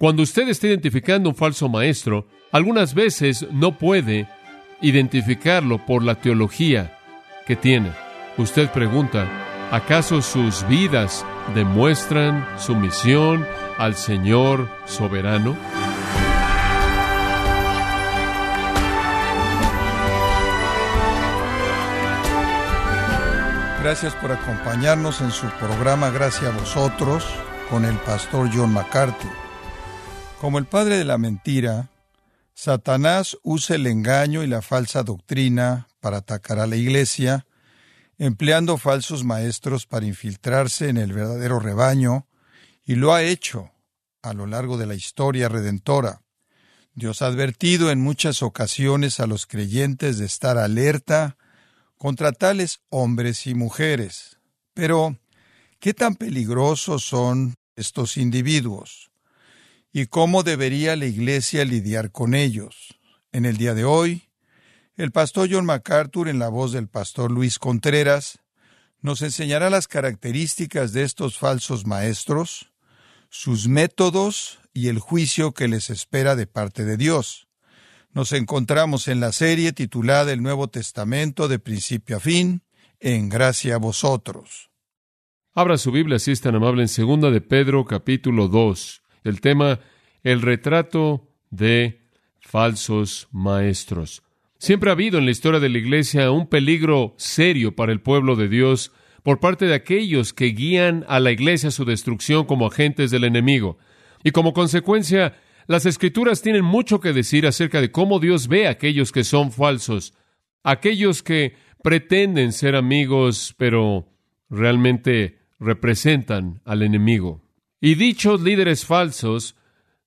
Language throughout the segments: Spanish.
Cuando usted está identificando un falso maestro, algunas veces no puede identificarlo por la teología que tiene. Usted pregunta, ¿acaso sus vidas demuestran sumisión al Señor soberano? Gracias por acompañarnos en su programa Gracias a vosotros con el pastor John MacArthur. Como el padre de la mentira, Satanás usa el engaño y la falsa doctrina para atacar a la iglesia, empleando falsos maestros para infiltrarse en el verdadero rebaño, y lo ha hecho a lo largo de la historia redentora. Dios ha advertido en muchas ocasiones a los creyentes de estar alerta contra tales hombres y mujeres. Pero, ¿qué tan peligrosos son estos individuos? ¿Y cómo debería la Iglesia lidiar con ellos? En el día de hoy, el pastor John MacArthur, en la voz del pastor Luis Contreras, nos enseñará las características de estos falsos maestros, sus métodos y el juicio que les espera de parte de Dios. Nos encontramos en la serie titulada El Nuevo Testamento de principio a fin, en gracia a vosotros. Abra su Biblia si es tan amable en segunda de Pedro capítulo 2. El tema el retrato de falsos maestros. Siempre ha habido en la historia de la Iglesia un peligro serio para el pueblo de Dios por parte de aquellos que guían a la Iglesia a su destrucción como agentes del enemigo. Y como consecuencia, las escrituras tienen mucho que decir acerca de cómo Dios ve a aquellos que son falsos, aquellos que pretenden ser amigos, pero realmente representan al enemigo. Y dichos líderes falsos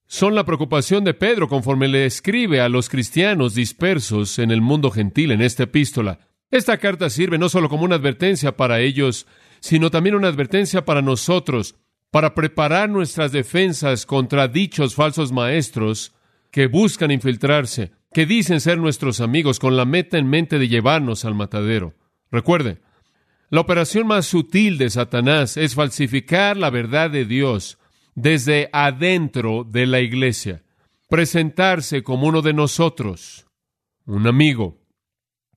son la preocupación de Pedro conforme le escribe a los cristianos dispersos en el mundo gentil en esta epístola. Esta carta sirve no solo como una advertencia para ellos, sino también una advertencia para nosotros para preparar nuestras defensas contra dichos falsos maestros que buscan infiltrarse, que dicen ser nuestros amigos con la meta en mente de llevarnos al matadero. Recuerde, la operación más sutil de Satanás es falsificar la verdad de Dios desde adentro de la iglesia, presentarse como uno de nosotros, un amigo,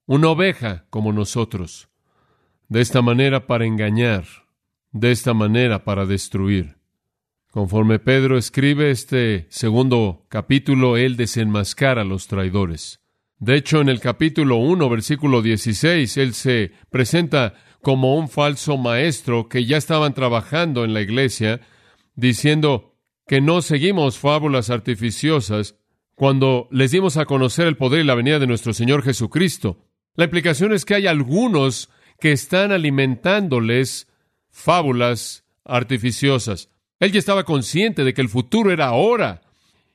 una oveja como nosotros, de esta manera para engañar, de esta manera para destruir. Conforme Pedro escribe este segundo capítulo, él desenmascara a los traidores. De hecho, en el capítulo 1, versículo 16, él se presenta como un falso maestro que ya estaban trabajando en la iglesia, diciendo que no seguimos fábulas artificiosas cuando les dimos a conocer el poder y la venida de nuestro Señor Jesucristo. La implicación es que hay algunos que están alimentándoles fábulas artificiosas. Él ya estaba consciente de que el futuro era ahora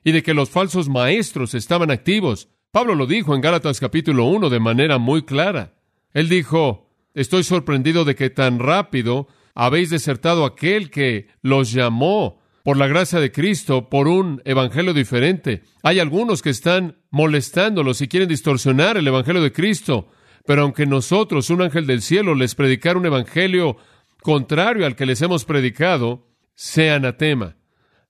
y de que los falsos maestros estaban activos. Pablo lo dijo en Gálatas capítulo 1 de manera muy clara. Él dijo, estoy sorprendido de que tan rápido habéis desertado aquel que los llamó por la gracia de Cristo por un evangelio diferente. Hay algunos que están molestándolos y quieren distorsionar el evangelio de Cristo, pero aunque nosotros, un ángel del cielo, les predicar un evangelio contrario al que les hemos predicado, sea anatema.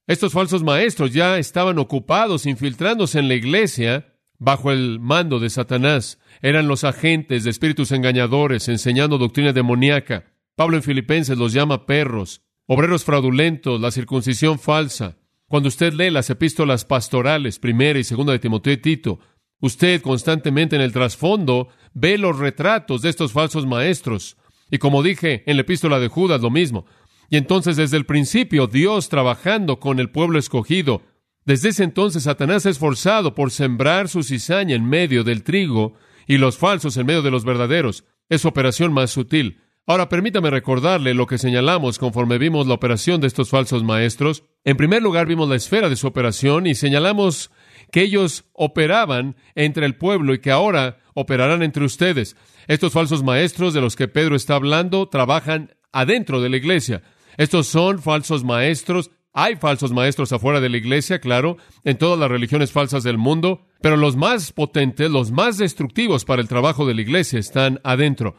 Estos falsos maestros ya estaban ocupados infiltrándose en la iglesia bajo el mando de Satanás. Eran los agentes de espíritus engañadores enseñando doctrina demoníaca. Pablo en Filipenses los llama perros, obreros fraudulentos, la circuncisión falsa. Cuando usted lee las epístolas pastorales, primera y segunda de Timoteo y Tito, usted constantemente en el trasfondo ve los retratos de estos falsos maestros. Y como dije en la epístola de Judas, lo mismo. Y entonces desde el principio Dios trabajando con el pueblo escogido, desde ese entonces Satanás ha esforzado por sembrar su cizaña en medio del trigo y los falsos en medio de los verdaderos. Es operación más sutil. Ahora permítame recordarle lo que señalamos conforme vimos la operación de estos falsos maestros. En primer lugar vimos la esfera de su operación y señalamos que ellos operaban entre el pueblo y que ahora operarán entre ustedes. Estos falsos maestros de los que Pedro está hablando trabajan adentro de la iglesia. Estos son falsos maestros. Hay falsos maestros afuera de la iglesia, claro, en todas las religiones falsas del mundo, pero los más potentes, los más destructivos para el trabajo de la iglesia están adentro.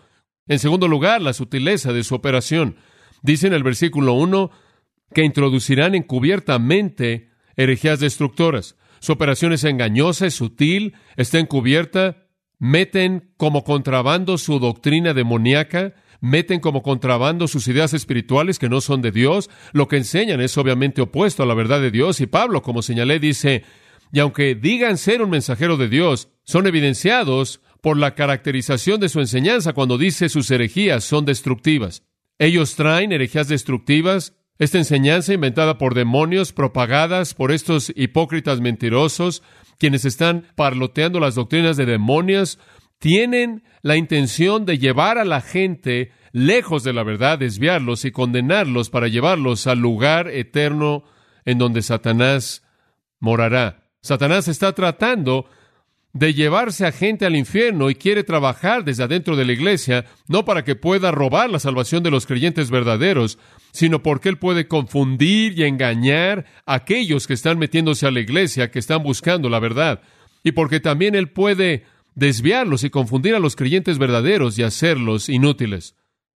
En segundo lugar, la sutileza de su operación. Dice en el versículo 1 que introducirán encubiertamente herejías destructoras. Su operación es engañosa, es sutil, está encubierta, meten como contrabando su doctrina demoníaca, meten como contrabando sus ideas espirituales que no son de Dios, lo que enseñan es obviamente opuesto a la verdad de Dios. Y Pablo, como señalé, dice, y aunque digan ser un mensajero de Dios, son evidenciados por la caracterización de su enseñanza cuando dice sus herejías son destructivas. Ellos traen herejías destructivas, esta enseñanza inventada por demonios, propagadas por estos hipócritas mentirosos, quienes están parloteando las doctrinas de demonios, tienen la intención de llevar a la gente lejos de la verdad, desviarlos y condenarlos para llevarlos al lugar eterno en donde Satanás morará. Satanás está tratando de llevarse a gente al infierno y quiere trabajar desde adentro de la iglesia, no para que pueda robar la salvación de los creyentes verdaderos, sino porque él puede confundir y engañar a aquellos que están metiéndose a la iglesia, que están buscando la verdad, y porque también él puede desviarlos y confundir a los creyentes verdaderos y hacerlos inútiles.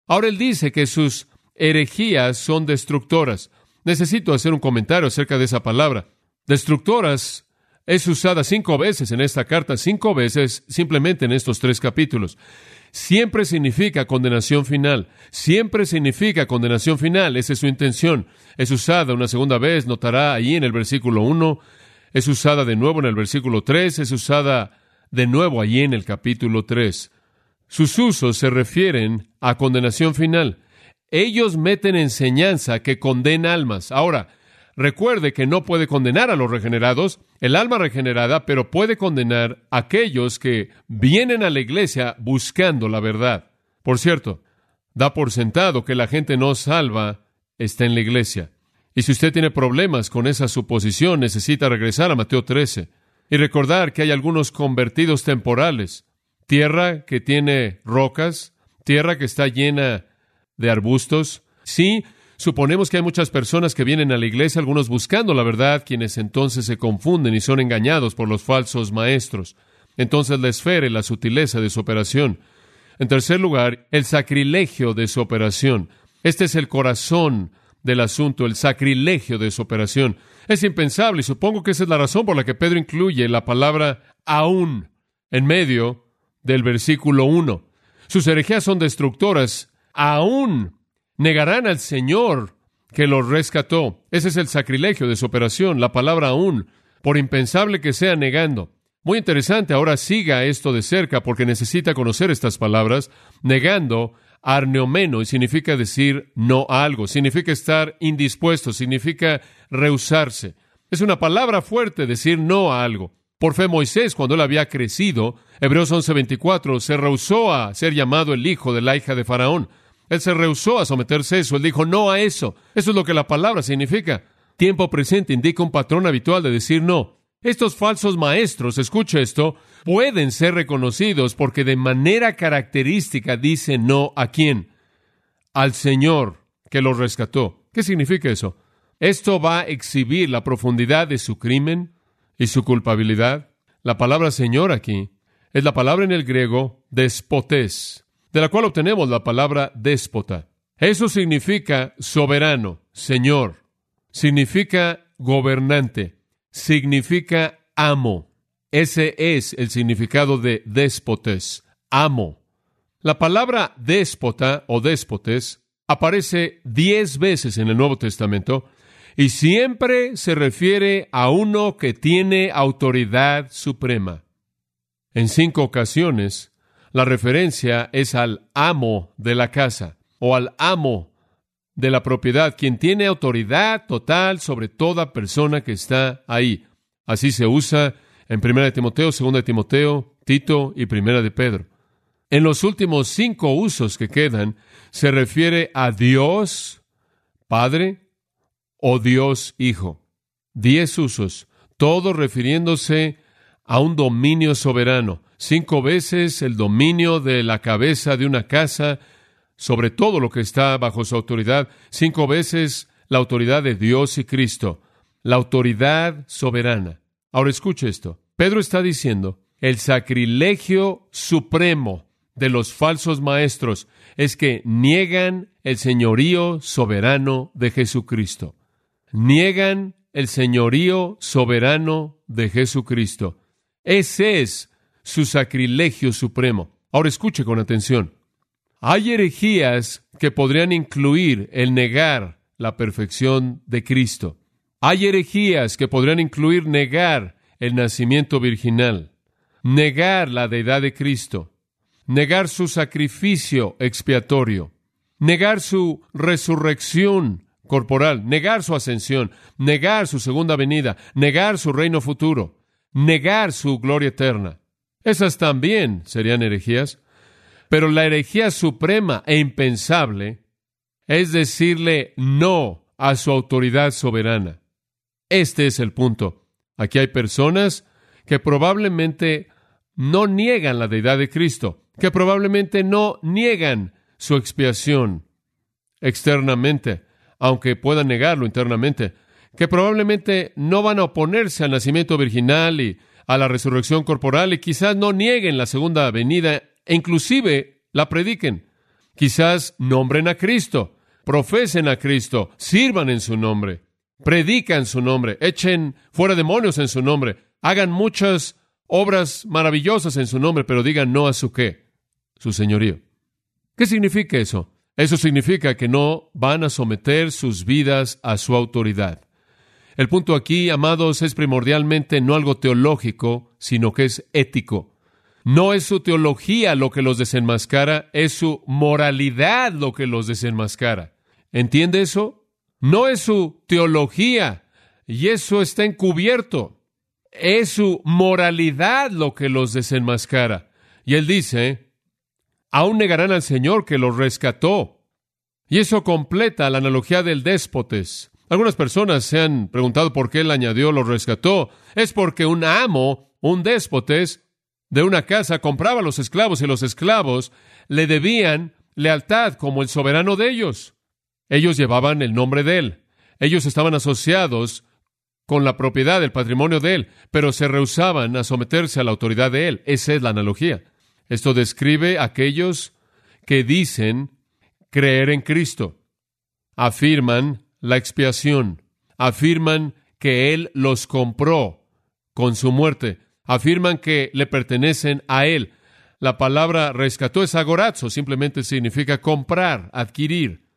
Ahora él dice que sus herejías son destructoras. Necesito hacer un comentario acerca de esa palabra. Destructoras es usada cinco veces en esta carta, cinco veces simplemente en estos tres capítulos. Siempre significa condenación final, siempre significa condenación final, esa es su intención. Es usada una segunda vez, notará ahí en el versículo 1, es usada de nuevo en el versículo 3, es usada de nuevo allí en el capítulo 3. Sus usos se refieren a condenación final. Ellos meten enseñanza que condena almas. Ahora, Recuerde que no puede condenar a los regenerados, el alma regenerada, pero puede condenar a aquellos que vienen a la iglesia buscando la verdad. Por cierto, da por sentado que la gente no salva está en la iglesia. Y si usted tiene problemas con esa suposición, necesita regresar a Mateo 13 y recordar que hay algunos convertidos temporales. Tierra que tiene rocas, tierra que está llena de arbustos. Sí, Suponemos que hay muchas personas que vienen a la iglesia, algunos buscando la verdad, quienes entonces se confunden y son engañados por los falsos maestros. Entonces la esfera y la sutileza de su operación. En tercer lugar, el sacrilegio de su operación. Este es el corazón del asunto, el sacrilegio de su operación. Es impensable y supongo que esa es la razón por la que Pedro incluye la palabra aún en medio del versículo 1. Sus herejías son destructoras, aún Negarán al Señor que los rescató. Ese es el sacrilegio de su operación, la palabra aún, por impensable que sea negando. Muy interesante, ahora siga esto de cerca porque necesita conocer estas palabras. Negando, arneomeno, y significa decir no a algo, significa estar indispuesto, significa rehusarse. Es una palabra fuerte decir no a algo. Por fe Moisés, cuando él había crecido, Hebreos 11:24, se rehusó a ser llamado el hijo de la hija de Faraón. Él se rehusó a someterse a eso. Él dijo no a eso. Eso es lo que la palabra significa. Tiempo presente indica un patrón habitual de decir no. Estos falsos maestros, escucha esto, pueden ser reconocidos porque de manera característica dicen no a quién? Al Señor que los rescató. ¿Qué significa eso? Esto va a exhibir la profundidad de su crimen y su culpabilidad. La palabra Señor aquí es la palabra en el griego despotés de la cual obtenemos la palabra déspota. Eso significa soberano, señor, significa gobernante, significa amo. Ese es el significado de déspotes, amo. La palabra déspota o déspotes aparece diez veces en el Nuevo Testamento y siempre se refiere a uno que tiene autoridad suprema. En cinco ocasiones la referencia es al amo de la casa o al amo de la propiedad, quien tiene autoridad total sobre toda persona que está ahí. Así se usa en 1 Timoteo, 2 Timoteo, Tito y 1 de Pedro. En los últimos cinco usos que quedan, se refiere a Dios Padre o Dios Hijo. Diez usos, todos refiriéndose a un dominio soberano cinco veces el dominio de la cabeza de una casa sobre todo lo que está bajo su autoridad, cinco veces la autoridad de Dios y Cristo, la autoridad soberana. Ahora escuche esto. Pedro está diciendo, el sacrilegio supremo de los falsos maestros es que niegan el señorío soberano de Jesucristo. Niegan el señorío soberano de Jesucristo. Ese es su sacrilegio supremo. Ahora escuche con atención. Hay herejías que podrían incluir el negar la perfección de Cristo. Hay herejías que podrían incluir negar el nacimiento virginal, negar la deidad de Cristo, negar su sacrificio expiatorio, negar su resurrección corporal, negar su ascensión, negar su segunda venida, negar su reino futuro, negar su gloria eterna. Esas también serían herejías. Pero la herejía suprema e impensable es decirle no a su autoridad soberana. Este es el punto. Aquí hay personas que probablemente no niegan la deidad de Cristo, que probablemente no niegan su expiación externamente, aunque puedan negarlo internamente, que probablemente no van a oponerse al nacimiento virginal y a la resurrección corporal y quizás no nieguen la segunda venida e inclusive la prediquen. Quizás nombren a Cristo, profesen a Cristo, sirvan en su nombre, predican su nombre, echen fuera demonios en su nombre, hagan muchas obras maravillosas en su nombre, pero digan no a su qué, su señorío. ¿Qué significa eso? Eso significa que no van a someter sus vidas a su autoridad. El punto aquí, amados, es primordialmente no algo teológico, sino que es ético. No es su teología lo que los desenmascara, es su moralidad lo que los desenmascara. ¿Entiende eso? No es su teología, y eso está encubierto. Es su moralidad lo que los desenmascara. Y él dice, aún negarán al Señor que los rescató. Y eso completa la analogía del déspotes. Algunas personas se han preguntado por qué él añadió lo rescató. Es porque un amo, un déspotes de una casa compraba a los esclavos y los esclavos le debían lealtad como el soberano de ellos. Ellos llevaban el nombre de él. Ellos estaban asociados con la propiedad del patrimonio de él, pero se rehusaban a someterse a la autoridad de él. Esa es la analogía. Esto describe a aquellos que dicen creer en Cristo. Afirman la expiación. Afirman que Él los compró con su muerte. Afirman que le pertenecen a Él. La palabra rescató es agorazo, simplemente significa comprar, adquirir.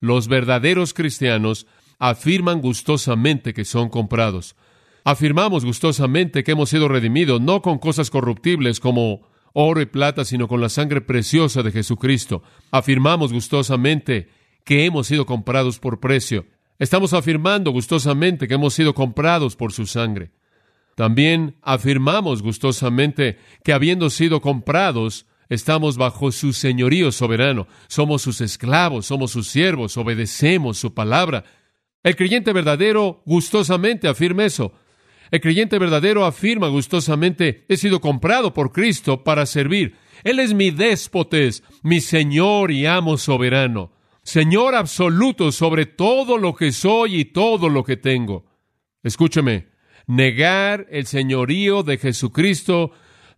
Los verdaderos cristianos afirman gustosamente que son comprados. Afirmamos gustosamente que hemos sido redimidos no con cosas corruptibles como oro y plata, sino con la sangre preciosa de Jesucristo. Afirmamos gustosamente que hemos sido comprados por precio. Estamos afirmando gustosamente que hemos sido comprados por su sangre. También afirmamos gustosamente que habiendo sido comprados, estamos bajo su señorío soberano. Somos sus esclavos, somos sus siervos, obedecemos su palabra. El creyente verdadero gustosamente afirma eso. El creyente verdadero afirma gustosamente, he sido comprado por Cristo para servir. Él es mi déspotes, mi Señor y amo soberano. Señor absoluto sobre todo lo que soy y todo lo que tengo. Escúcheme, negar el señorío de Jesucristo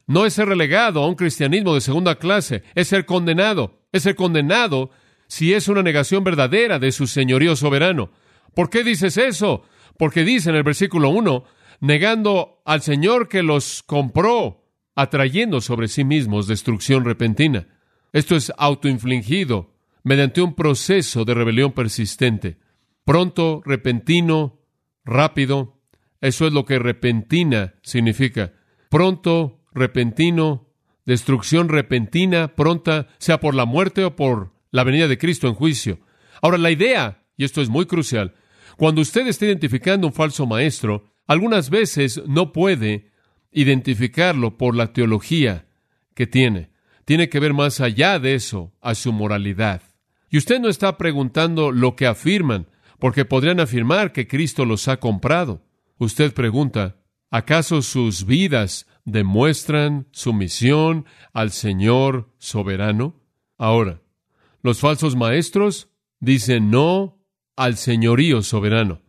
no es ser relegado a un cristianismo de segunda clase, es ser condenado, es ser condenado si es una negación verdadera de su señorío soberano. ¿Por qué dices eso? Porque dice en el versículo 1, negando al Señor que los compró, atrayendo sobre sí mismos destrucción repentina. Esto es autoinfligido mediante un proceso de rebelión persistente. Pronto, repentino, rápido. Eso es lo que repentina significa. Pronto, repentino, destrucción repentina, pronta, sea por la muerte o por la venida de Cristo en juicio. Ahora, la idea, y esto es muy crucial, cuando usted está identificando un falso maestro, algunas veces no puede identificarlo por la teología que tiene. Tiene que ver más allá de eso, a su moralidad. Y usted no está preguntando lo que afirman, porque podrían afirmar que Cristo los ha comprado. Usted pregunta, ¿acaso sus vidas demuestran sumisión al Señor soberano? Ahora, los falsos maestros dicen no al señorío soberano.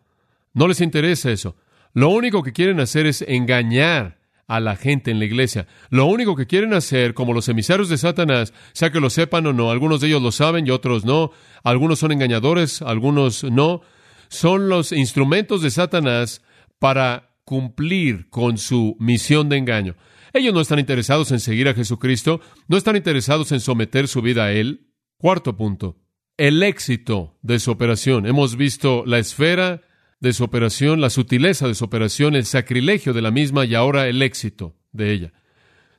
No les interesa eso. Lo único que quieren hacer es engañar a la gente en la iglesia. Lo único que quieren hacer, como los emisarios de Satanás, sea que lo sepan o no, algunos de ellos lo saben y otros no, algunos son engañadores, algunos no, son los instrumentos de Satanás para cumplir con su misión de engaño. Ellos no están interesados en seguir a Jesucristo, no están interesados en someter su vida a Él. Cuarto punto, el éxito de su operación. Hemos visto la esfera de su operación, la sutileza de su operación, el sacrilegio de la misma y ahora el éxito de ella.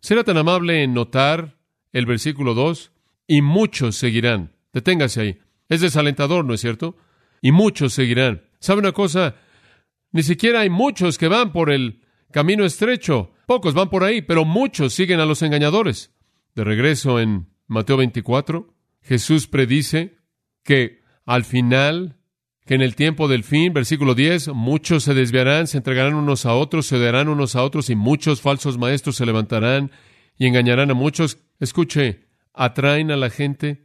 Será tan amable en notar el versículo 2, y muchos seguirán. Deténgase ahí. Es desalentador, ¿no es cierto? Y muchos seguirán. ¿Sabe una cosa? Ni siquiera hay muchos que van por el camino estrecho. Pocos van por ahí, pero muchos siguen a los engañadores. De regreso en Mateo 24, Jesús predice que al final, que en el tiempo del fin, versículo 10, muchos se desviarán, se entregarán unos a otros, se darán unos a otros y muchos falsos maestros se levantarán y engañarán a muchos. Escuche, atraen a la gente,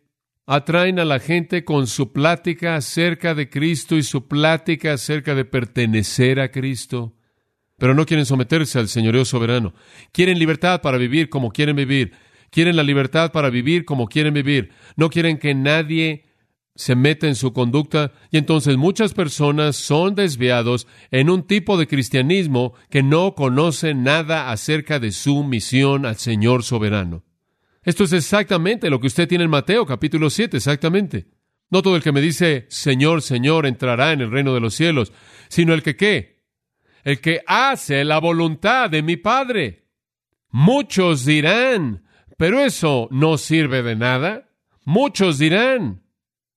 atraen a la gente con su plática acerca de Cristo y su plática acerca de pertenecer a Cristo. Pero no quieren someterse al señorío soberano. Quieren libertad para vivir como quieren vivir. Quieren la libertad para vivir como quieren vivir. No quieren que nadie se meta en su conducta y entonces muchas personas son desviados en un tipo de cristianismo que no conoce nada acerca de su misión al Señor soberano. Esto es exactamente lo que usted tiene en Mateo capítulo 7, exactamente. No todo el que me dice Señor, Señor entrará en el reino de los cielos, sino el que qué? El que hace la voluntad de mi Padre. Muchos dirán, pero eso no sirve de nada. Muchos dirán,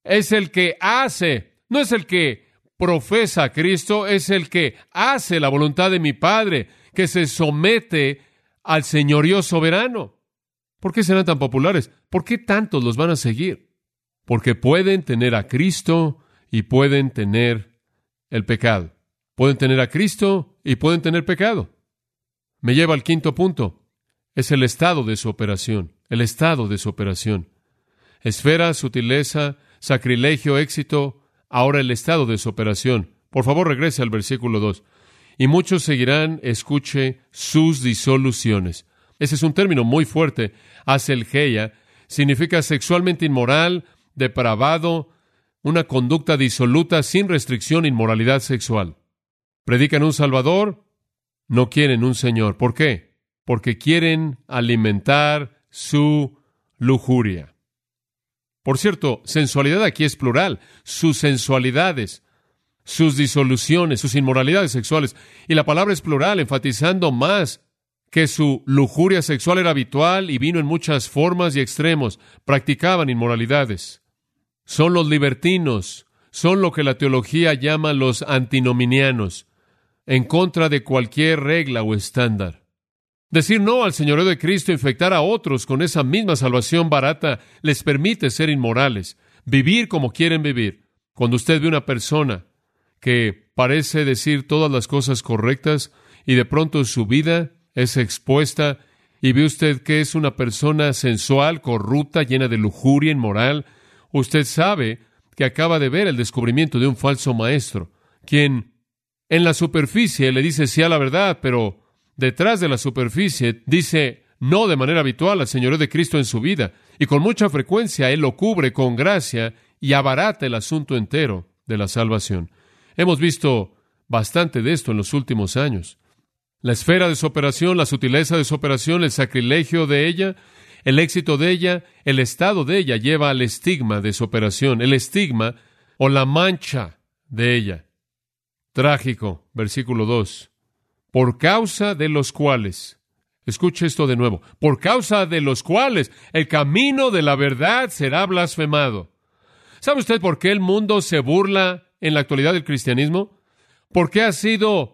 es el que hace, no es el que profesa a Cristo, es el que hace la voluntad de mi Padre, que se somete al señorío soberano. ¿Por qué serán tan populares? ¿Por qué tantos los van a seguir? Porque pueden tener a Cristo y pueden tener el pecado. Pueden tener a Cristo y pueden tener pecado. Me lleva al quinto punto. Es el estado de su operación. El estado de su operación. Esfera, sutileza, sacrilegio, éxito, ahora el estado de su operación. Por favor, regrese al versículo 2. Y muchos seguirán, escuche, sus disoluciones. Ese es un término muy fuerte. Aselgeia significa sexualmente inmoral, depravado, una conducta disoluta sin restricción, inmoralidad sexual. Predican un Salvador, no quieren un Señor. ¿Por qué? Porque quieren alimentar su lujuria. Por cierto, sensualidad aquí es plural. Sus sensualidades, sus disoluciones, sus inmoralidades sexuales. Y la palabra es plural, enfatizando más que su lujuria sexual era habitual y vino en muchas formas y extremos, practicaban inmoralidades. Son los libertinos, son lo que la teología llama los antinominianos, en contra de cualquier regla o estándar. Decir no al señorío de Cristo, infectar a otros con esa misma salvación barata, les permite ser inmorales, vivir como quieren vivir. Cuando usted ve una persona que parece decir todas las cosas correctas y de pronto su vida es expuesta y ve usted que es una persona sensual, corrupta, llena de lujuria inmoral, usted sabe que acaba de ver el descubrimiento de un falso maestro, quien en la superficie le dice sí a la verdad, pero detrás de la superficie dice no de manera habitual al Señor de Cristo en su vida, y con mucha frecuencia Él lo cubre con gracia y abarata el asunto entero de la salvación. Hemos visto bastante de esto en los últimos años la esfera de su operación, la sutileza de su operación, el sacrilegio de ella, el éxito de ella, el estado de ella lleva al estigma de su operación, el estigma o la mancha de ella. Trágico, versículo 2. Por causa de los cuales, escuche esto de nuevo, por causa de los cuales el camino de la verdad será blasfemado. ¿Sabe usted por qué el mundo se burla en la actualidad del cristianismo? Porque ha sido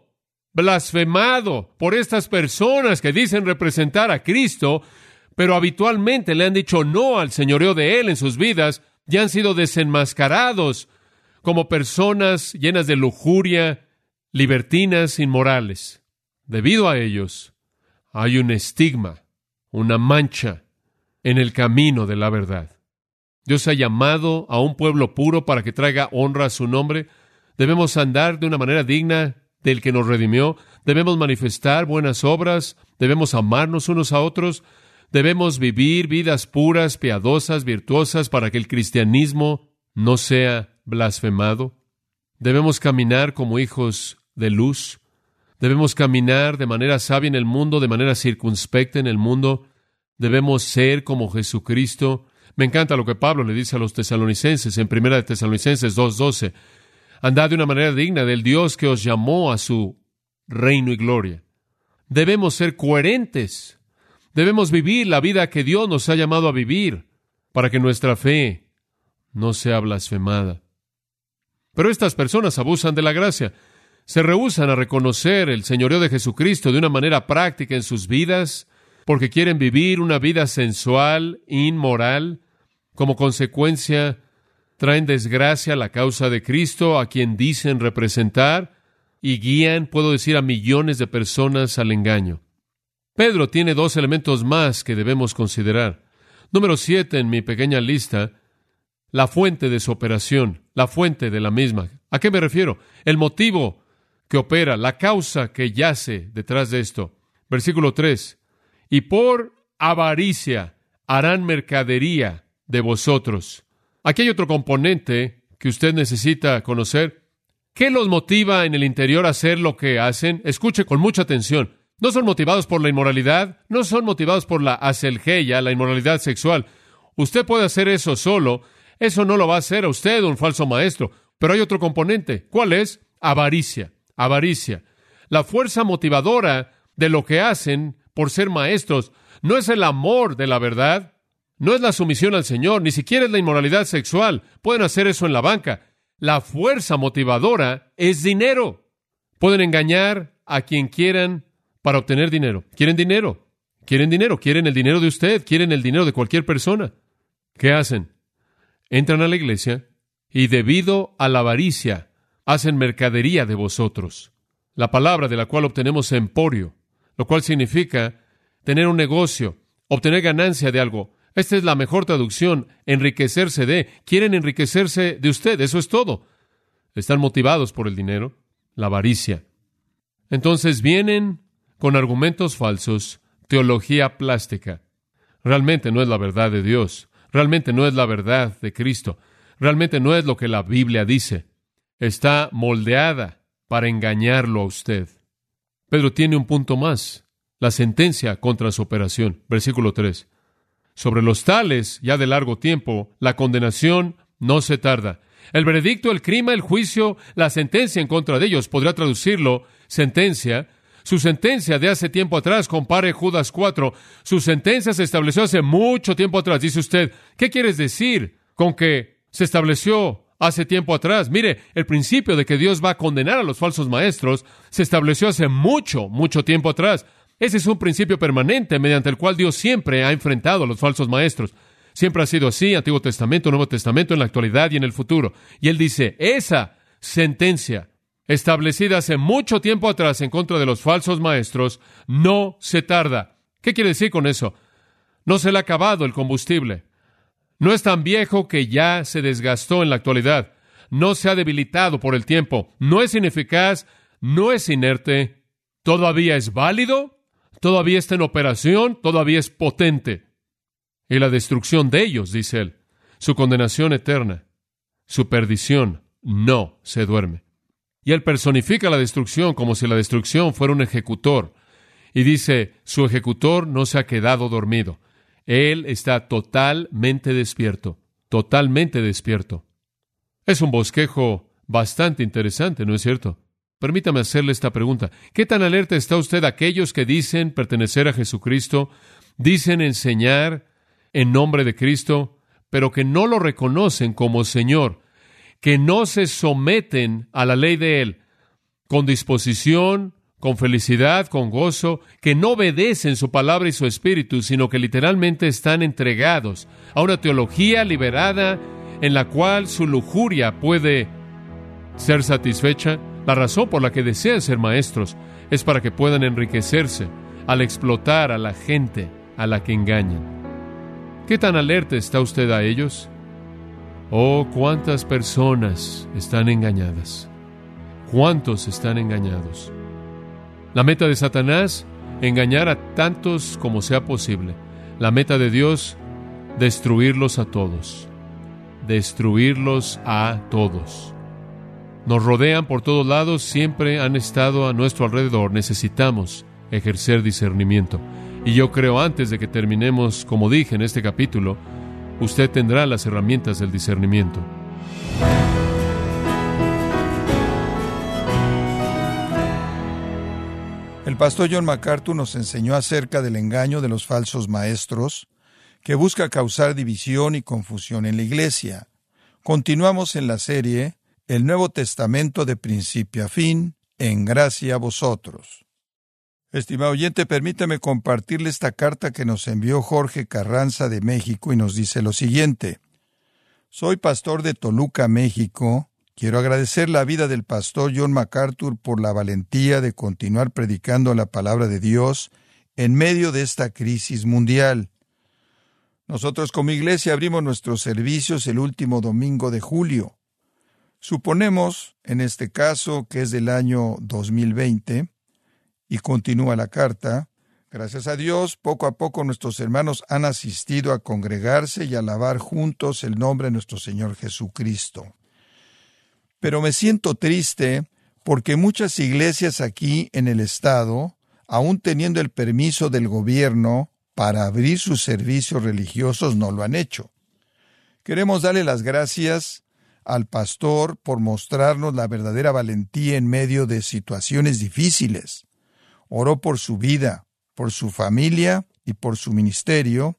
blasfemado por estas personas que dicen representar a Cristo, pero habitualmente le han dicho no al señoreo de Él en sus vidas y han sido desenmascarados como personas llenas de lujuria, libertinas, inmorales. Debido a ellos, hay un estigma, una mancha en el camino de la verdad. Dios ha llamado a un pueblo puro para que traiga honra a su nombre. Debemos andar de una manera digna del que nos redimió, debemos manifestar buenas obras, debemos amarnos unos a otros, debemos vivir vidas puras, piadosas, virtuosas, para que el cristianismo no sea blasfemado. Debemos caminar como hijos de luz. Debemos caminar de manera sabia en el mundo, de manera circunspecta en el mundo. Debemos ser como Jesucristo. Me encanta lo que Pablo le dice a los tesalonicenses en Primera de Tesalonicenses 2.12. Andad de una manera digna del Dios que os llamó a su reino y gloria. Debemos ser coherentes. Debemos vivir la vida que Dios nos ha llamado a vivir para que nuestra fe no sea blasfemada. Pero estas personas abusan de la gracia. Se rehusan a reconocer el señorío de Jesucristo de una manera práctica en sus vidas, porque quieren vivir una vida sensual, inmoral. Como consecuencia, traen desgracia a la causa de Cristo, a quien dicen representar, y guían, puedo decir, a millones de personas al engaño. Pedro tiene dos elementos más que debemos considerar. Número siete en mi pequeña lista, la fuente de su operación, la fuente de la misma. ¿A qué me refiero? El motivo que opera, la causa que yace detrás de esto. Versículo 3. Y por avaricia harán mercadería de vosotros. Aquí hay otro componente que usted necesita conocer. ¿Qué los motiva en el interior a hacer lo que hacen? Escuche con mucha atención. No son motivados por la inmoralidad, no son motivados por la aselgeia, la inmoralidad sexual. Usted puede hacer eso solo, eso no lo va a hacer a usted un falso maestro. Pero hay otro componente. ¿Cuál es? Avaricia. Avaricia. La fuerza motivadora de lo que hacen por ser maestros no es el amor de la verdad, no es la sumisión al Señor, ni siquiera es la inmoralidad sexual. Pueden hacer eso en la banca. La fuerza motivadora es dinero. Pueden engañar a quien quieran para obtener dinero. ¿Quieren dinero? ¿Quieren dinero? ¿Quieren el dinero de usted? ¿Quieren el dinero de cualquier persona? ¿Qué hacen? entran a la iglesia y debido a la avaricia hacen mercadería de vosotros. La palabra de la cual obtenemos emporio, lo cual significa tener un negocio, obtener ganancia de algo. Esta es la mejor traducción, enriquecerse de. Quieren enriquecerse de usted, eso es todo. Están motivados por el dinero, la avaricia. Entonces vienen con argumentos falsos, teología plástica. Realmente no es la verdad de Dios. Realmente no es la verdad de Cristo. Realmente no es lo que la Biblia dice. Está moldeada para engañarlo a usted. Pedro tiene un punto más. La sentencia contra su operación. Versículo 3. Sobre los tales, ya de largo tiempo, la condenación no se tarda. El veredicto, el crimen, el juicio, la sentencia en contra de ellos, podría traducirlo, sentencia, su sentencia de hace tiempo atrás, compare Judas 4, su sentencia se estableció hace mucho tiempo atrás. Dice usted, ¿qué quieres decir con que se estableció hace tiempo atrás? Mire, el principio de que Dios va a condenar a los falsos maestros se estableció hace mucho, mucho tiempo atrás. Ese es un principio permanente mediante el cual Dios siempre ha enfrentado a los falsos maestros. Siempre ha sido así, Antiguo Testamento, Nuevo Testamento, en la actualidad y en el futuro. Y él dice, esa sentencia establecida hace mucho tiempo atrás en contra de los falsos maestros, no se tarda. ¿Qué quiere decir con eso? No se le ha acabado el combustible. No es tan viejo que ya se desgastó en la actualidad. No se ha debilitado por el tiempo. No es ineficaz. No es inerte. Todavía es válido. Todavía está en operación. Todavía es potente. Y la destrucción de ellos, dice él, su condenación eterna, su perdición, no se duerme. Y él personifica la destrucción como si la destrucción fuera un ejecutor. Y dice, su ejecutor no se ha quedado dormido. Él está totalmente despierto, totalmente despierto. Es un bosquejo bastante interesante, ¿no es cierto? Permítame hacerle esta pregunta. ¿Qué tan alerta está usted a aquellos que dicen pertenecer a Jesucristo, dicen enseñar en nombre de Cristo, pero que no lo reconocen como Señor? que no se someten a la ley de Él con disposición, con felicidad, con gozo, que no obedecen su palabra y su espíritu, sino que literalmente están entregados a una teología liberada en la cual su lujuria puede ser satisfecha. La razón por la que desean ser maestros es para que puedan enriquecerse al explotar a la gente a la que engañan. ¿Qué tan alerta está usted a ellos? Oh, cuántas personas están engañadas. ¿Cuántos están engañados? La meta de Satanás, engañar a tantos como sea posible. La meta de Dios, destruirlos a todos. Destruirlos a todos. Nos rodean por todos lados, siempre han estado a nuestro alrededor. Necesitamos ejercer discernimiento. Y yo creo antes de que terminemos, como dije en este capítulo, usted tendrá las herramientas del discernimiento. El pastor John MacArthur nos enseñó acerca del engaño de los falsos maestros que busca causar división y confusión en la iglesia. Continuamos en la serie El Nuevo Testamento de principio a fin, en gracia a vosotros. Estimado oyente, permítame compartirle esta carta que nos envió Jorge Carranza de México y nos dice lo siguiente. Soy pastor de Toluca, México. Quiero agradecer la vida del pastor John MacArthur por la valentía de continuar predicando la palabra de Dios en medio de esta crisis mundial. Nosotros como iglesia abrimos nuestros servicios el último domingo de julio. Suponemos, en este caso, que es del año 2020, y continúa la carta, gracias a Dios, poco a poco nuestros hermanos han asistido a congregarse y alabar juntos el nombre de nuestro Señor Jesucristo. Pero me siento triste porque muchas iglesias aquí en el Estado, aun teniendo el permiso del gobierno para abrir sus servicios religiosos, no lo han hecho. Queremos darle las gracias al pastor por mostrarnos la verdadera valentía en medio de situaciones difíciles oró por su vida, por su familia y por su ministerio,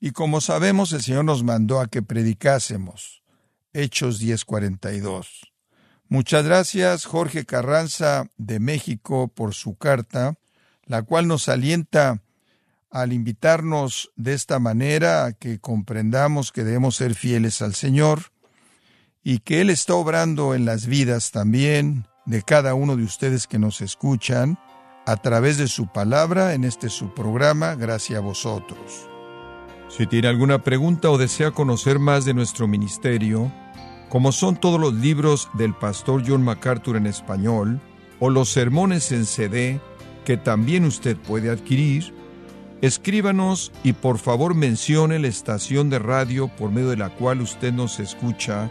y como sabemos el Señor nos mandó a que predicásemos. Hechos 10:42. Muchas gracias Jorge Carranza de México por su carta, la cual nos alienta al invitarnos de esta manera a que comprendamos que debemos ser fieles al Señor y que Él está obrando en las vidas también de cada uno de ustedes que nos escuchan a través de su palabra en este su programa, gracias a vosotros. Si tiene alguna pregunta o desea conocer más de nuestro ministerio, como son todos los libros del pastor John MacArthur en español, o los sermones en CD, que también usted puede adquirir, escríbanos y por favor mencione la estación de radio por medio de la cual usted nos escucha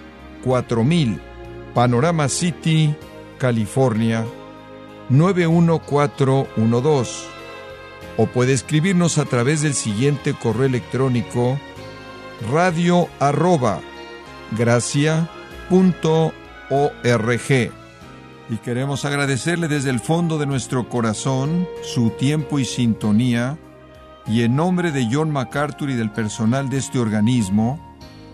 4000 Panorama City, California 91412. O puede escribirnos a través del siguiente correo electrónico radio arroba Y queremos agradecerle desde el fondo de nuestro corazón su tiempo y sintonía, y en nombre de John MacArthur y del personal de este organismo,